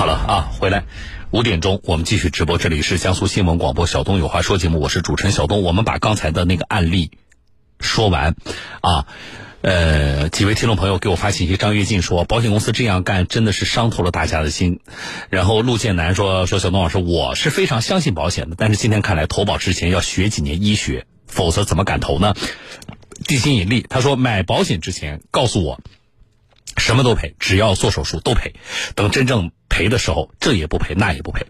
好了啊，回来五点钟我们继续直播，这里是江苏新闻广播小东有话说节目，我是主持人小东。我们把刚才的那个案例说完啊，呃，几位听众朋友给我发信息，张跃进说保险公司这样干真的是伤透了大家的心。然后陆建南说说小东老师，我是非常相信保险的，但是今天看来投保之前要学几年医学，否则怎么敢投呢？地心引力他说买保险之前告诉我。什么都赔，只要做手术都赔。等真正赔的时候，这也不赔，那也不赔。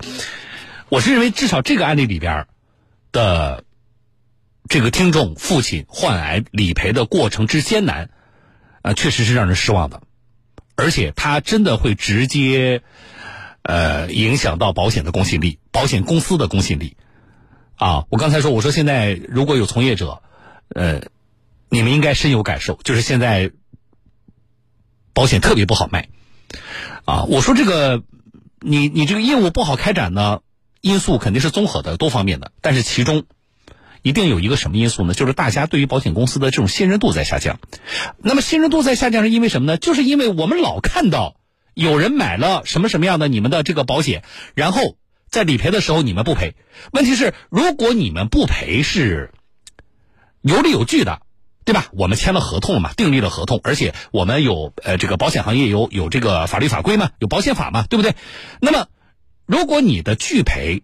我是认为，至少这个案例里边的这个听众父亲患癌理赔的过程之艰难，啊，确实是让人失望的。而且，它真的会直接呃影响到保险的公信力，保险公司的公信力。啊，我刚才说，我说现在如果有从业者，呃，你们应该深有感受，就是现在。保险特别不好卖，啊，我说这个，你你这个业务不好开展呢，因素肯定是综合的、多方面的，但是其中一定有一个什么因素呢？就是大家对于保险公司的这种信任度在下降。那么信任度在下降是因为什么呢？就是因为我们老看到有人买了什么什么样的你们的这个保险，然后在理赔的时候你们不赔。问题是，如果你们不赔是有理有据的。对吧？我们签了合同了嘛，订立了合同，而且我们有呃，这个保险行业有有这个法律法规嘛，有保险法嘛，对不对？那么，如果你的拒赔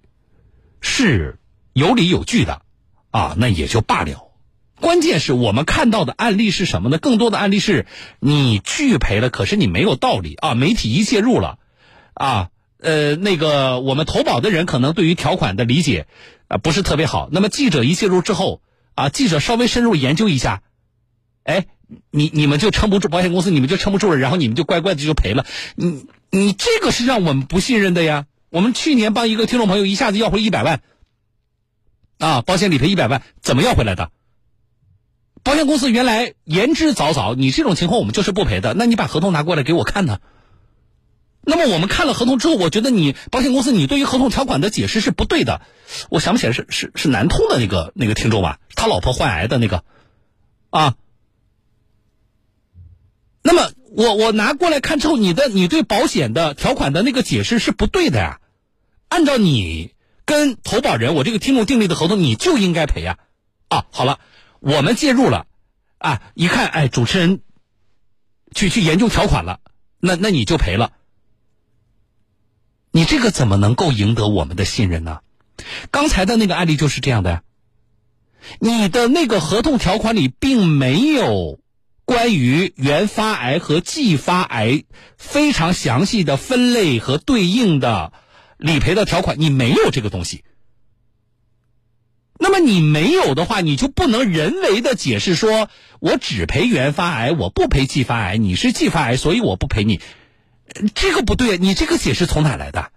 是有理有据的啊，那也就罢了。关键是我们看到的案例是什么呢？更多的案例是你拒赔了，可是你没有道理啊。媒体一介入了啊，呃，那个我们投保的人可能对于条款的理解啊不是特别好。那么记者一介入之后啊，记者稍微深入研究一下。哎，你你们就撑不住，保险公司你们就撑不住了，然后你们就乖乖的就赔了。你你这个是让我们不信任的呀。我们去年帮一个听众朋友一下子要回一百万，啊，保险理赔一百万，怎么要回来的？保险公司原来言之凿凿，你这种情况我们就是不赔的。那你把合同拿过来给我看呢？那么我们看了合同之后，我觉得你保险公司你对于合同条款的解释是不对的。我想不起来是是是南通的那个那个听众吧？他老婆患癌的那个，啊。我我拿过来看之后，你的你对保险的条款的那个解释是不对的呀。按照你跟投保人我这个听众订立的合同，你就应该赔呀。啊，好了，我们介入了，啊，一看，哎，主持人去去研究条款了，那那你就赔了。你这个怎么能够赢得我们的信任呢？刚才的那个案例就是这样的呀。你的那个合同条款里并没有。关于原发癌和继发癌非常详细的分类和对应的理赔的条款，你没有这个东西。那么你没有的话，你就不能人为的解释说，我只赔原发癌，我不赔继发癌。你是继发癌，所以我不赔你。这个不对，你这个解释从哪来的？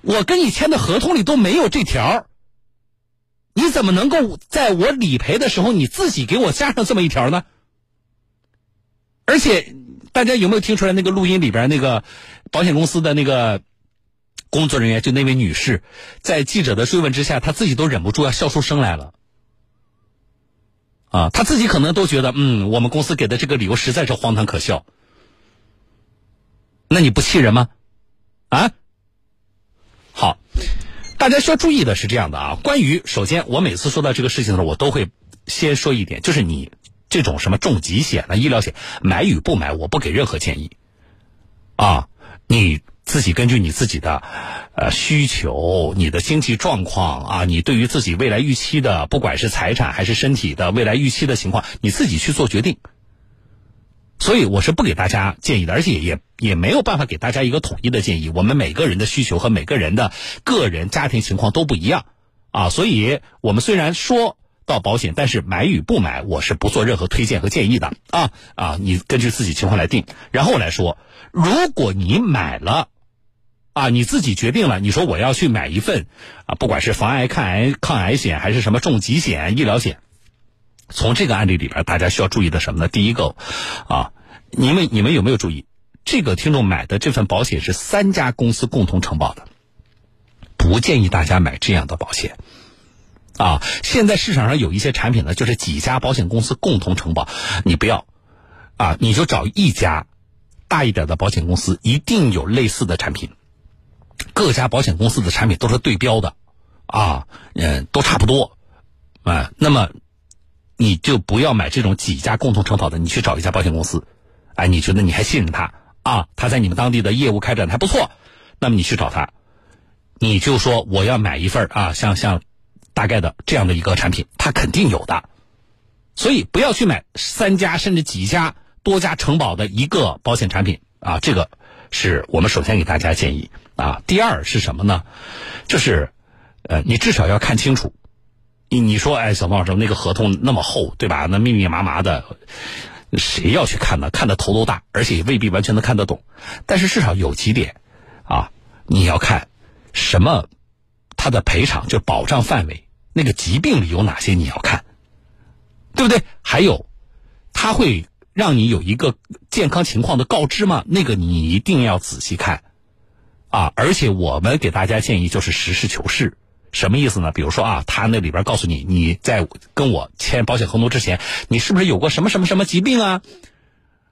我跟你签的合同里都没有这条，你怎么能够在我理赔的时候你自己给我加上这么一条呢？而且，大家有没有听出来那个录音里边那个保险公司的那个工作人员，就那位女士，在记者的追问之下，她自己都忍不住要笑出声来了。啊，她自己可能都觉得，嗯，我们公司给的这个理由实在是荒唐可笑。那你不气人吗？啊？好，大家需要注意的是这样的啊，关于首先，我每次说到这个事情的时候，我都会先说一点，就是你。这种什么重疾险啊、医疗险，买与不买，我不给任何建议。啊，你自己根据你自己的呃需求、你的经济状况啊，你对于自己未来预期的，不管是财产还是身体的未来预期的情况，你自己去做决定。所以我是不给大家建议的，而且也也没有办法给大家一个统一的建议。我们每个人的需求和每个人的个人家庭情况都不一样啊，所以我们虽然说。到保险，但是买与不买，我是不做任何推荐和建议的啊啊！你根据自己情况来定。然后来说，如果你买了，啊，你自己决定了，你说我要去买一份啊，不管是防癌、抗癌、抗癌险，还是什么重疾险、医疗险，从这个案例里边，大家需要注意的什么呢？第一个，啊，你们你们有没有注意，这个听众买的这份保险是三家公司共同承保的，不建议大家买这样的保险。啊，现在市场上有一些产品呢，就是几家保险公司共同承保，你不要，啊，你就找一家大一点的保险公司，一定有类似的产品，各家保险公司的产品都是对标的，啊，嗯，都差不多，啊，那么你就不要买这种几家共同承保的，你去找一家保险公司，哎，你觉得你还信任他啊？他在你们当地的业务开展还不错，那么你去找他，你就说我要买一份啊，像像大概的这样的一个产品，它肯定有的，所以不要去买三家甚至几家多家承保的一个保险产品啊，这个是我们首先给大家建议。啊，第二是什么呢？就是，呃，你至少要看清楚。你你说，哎，小方老师，那个合同那么厚，对吧？那密密麻麻的，谁要去看呢？看的头都大，而且未必完全能看得懂。但是至少有几点，啊，你要看什么，它的赔偿就保障范围，那个疾病里有哪些你要看，对不对？还有，他会让你有一个健康情况的告知吗？那个你一定要仔细看。啊，而且我们给大家建议就是实事求是，什么意思呢？比如说啊，他那里边告诉你，你在跟我签保险合同之前，你是不是有过什么什么什么疾病啊？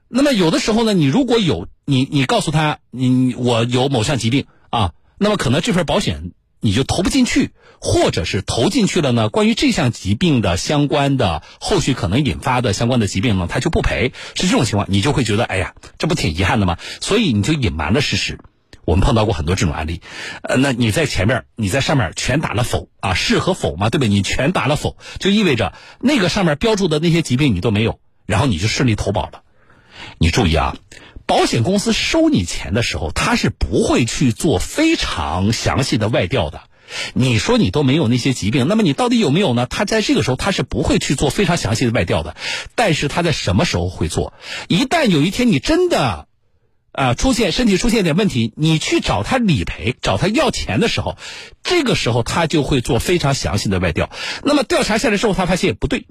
那么有的时候呢，你如果有你你告诉他，你我有某项疾病啊，那么可能这份保险你就投不进去，或者是投进去了呢，关于这项疾病的相关的后续可能引发的相关的疾病呢，他就不赔，是这种情况，你就会觉得，哎呀，这不挺遗憾的吗？所以你就隐瞒了事实。我们碰到过很多这种案例，呃，那你在前面，你在上面全打了否啊？是和否嘛，对不对？你全打了否，就意味着那个上面标注的那些疾病你都没有，然后你就顺利投保了。你注意啊，保险公司收你钱的时候，他是不会去做非常详细的外调的。你说你都没有那些疾病，那么你到底有没有呢？他在这个时候他是不会去做非常详细的外调的。但是他在什么时候会做？一旦有一天你真的。啊，出现身体出现点问题，你去找他理赔、找他要钱的时候，这个时候他就会做非常详细的外调。那么调查下来之后，他发现不对，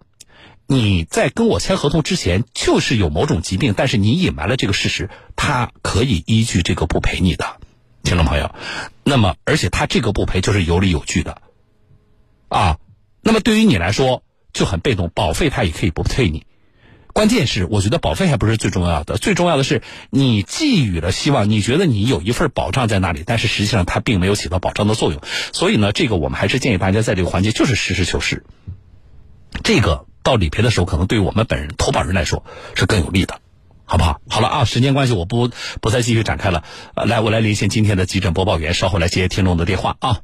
你在跟我签合同之前就是有某种疾病，但是你隐瞒了这个事实，他可以依据这个不赔你的，听众朋友。那么，而且他这个不赔就是有理有据的，啊，那么对于你来说就很被动，保费他也可以不退你。关键是，我觉得保费还不是最重要的，最重要的是你寄予了希望，你觉得你有一份保障在那里，但是实际上它并没有起到保障的作用。所以呢，这个我们还是建议大家在这个环节就是实事求是。这个到理赔的时候，可能对我们本人投保人来说是更有利的，好不好？好了啊，时间关系，我不不再继续展开了。来，我来连线今天的急诊播报员，稍后来接听众的电话啊。